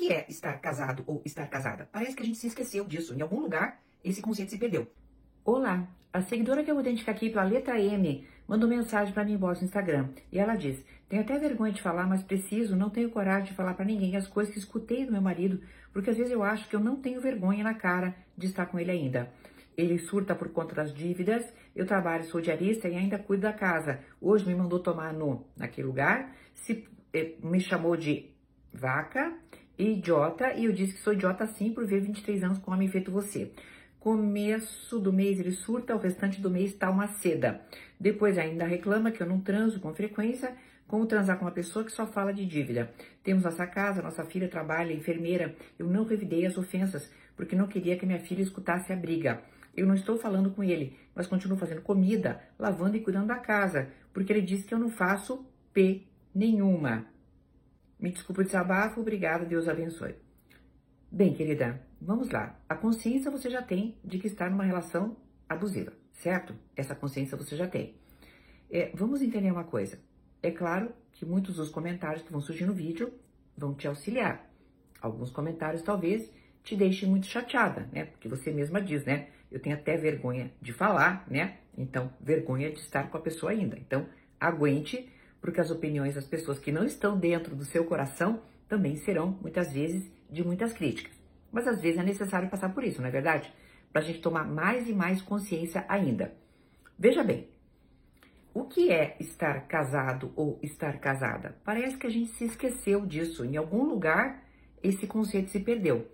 que é estar casado ou estar casada? Parece que a gente se esqueceu disso. Em algum lugar, esse conceito se perdeu. Olá, a seguidora que eu vou identificar aqui pela letra M mandou mensagem para mim no Instagram e ela diz: Tenho até vergonha de falar, mas preciso, não tenho coragem de falar para ninguém as coisas que escutei do meu marido, porque às vezes eu acho que eu não tenho vergonha na cara de estar com ele ainda. Ele surta por conta das dívidas, eu trabalho, sou diarista e ainda cuido da casa. Hoje me mandou tomar no naquele lugar, se, eh, me chamou de vaca idiota, e eu disse que sou idiota sim por ver 23 anos com homem feito você. Começo do mês ele surta, o restante do mês tá uma seda. Depois ainda reclama que eu não transo com frequência, como transar com uma pessoa que só fala de dívida. Temos nossa casa, nossa filha trabalha, enfermeira. Eu não revidei as ofensas, porque não queria que minha filha escutasse a briga. Eu não estou falando com ele, mas continuo fazendo comida, lavando e cuidando da casa, porque ele disse que eu não faço P nenhuma. Me desculpe o desabafo, obrigada, Deus abençoe. Bem, querida, vamos lá. A consciência você já tem de que está numa relação abusiva, certo? Essa consciência você já tem. É, vamos entender uma coisa. É claro que muitos dos comentários que vão surgir no vídeo vão te auxiliar. Alguns comentários talvez te deixem muito chateada, né? Porque você mesma diz, né? Eu tenho até vergonha de falar, né? Então, vergonha de estar com a pessoa ainda. Então, aguente porque as opiniões das pessoas que não estão dentro do seu coração também serão, muitas vezes, de muitas críticas. Mas às vezes é necessário passar por isso, não é verdade? Para a gente tomar mais e mais consciência ainda. Veja bem, o que é estar casado ou estar casada? Parece que a gente se esqueceu disso. Em algum lugar, esse conceito se perdeu.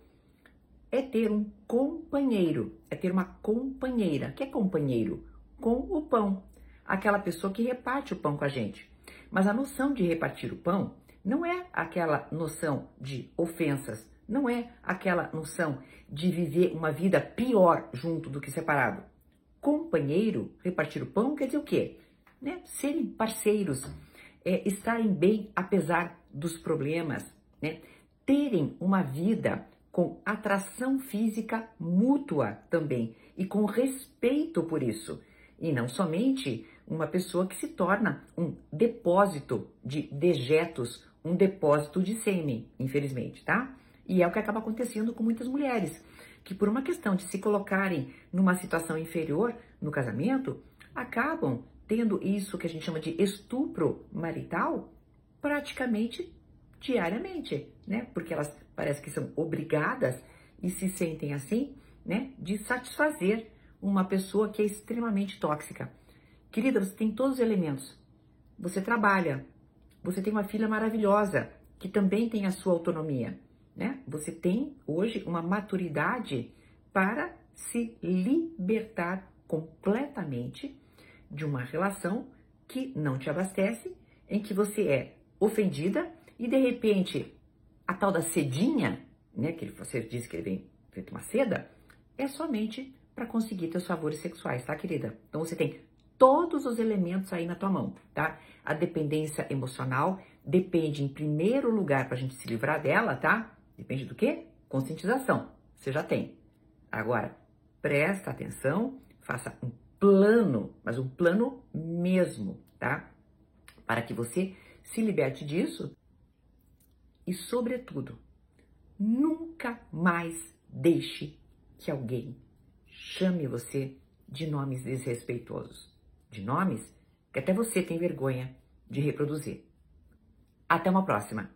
É ter um companheiro, é ter uma companheira. O que é companheiro? Com o pão. Aquela pessoa que reparte o pão com a gente. Mas a noção de repartir o pão não é aquela noção de ofensas, não é aquela noção de viver uma vida pior junto do que separado. Companheiro, repartir o pão quer dizer o quê? Né? Serem parceiros, é, estarem bem apesar dos problemas, né? terem uma vida com atração física mútua também e com respeito por isso. E não somente uma pessoa que se torna um depósito de dejetos, um depósito de sêmen, infelizmente, tá? E é o que acaba acontecendo com muitas mulheres, que por uma questão de se colocarem numa situação inferior no casamento, acabam tendo isso que a gente chama de estupro marital praticamente diariamente, né? Porque elas parece que são obrigadas e se sentem assim, né? De satisfazer uma pessoa que é extremamente tóxica. Querida, você tem todos os elementos. Você trabalha. Você tem uma filha maravilhosa que também tem a sua autonomia, né? Você tem hoje uma maturidade para se libertar completamente de uma relação que não te abastece, em que você é ofendida e de repente a tal da cedinha, né, que você diz que ele vem feito uma seda, é somente para conseguir teus favores sexuais, tá, querida? Então você tem todos os elementos aí na tua mão, tá? A dependência emocional depende, em primeiro lugar, para a gente se livrar dela, tá? Depende do quê? Conscientização. Você já tem. Agora, presta atenção, faça um plano, mas um plano mesmo, tá? Para que você se liberte disso e, sobretudo, nunca mais deixe que alguém chame você de nomes desrespeitosos de nomes que até você tem vergonha de reproduzir. Até uma próxima!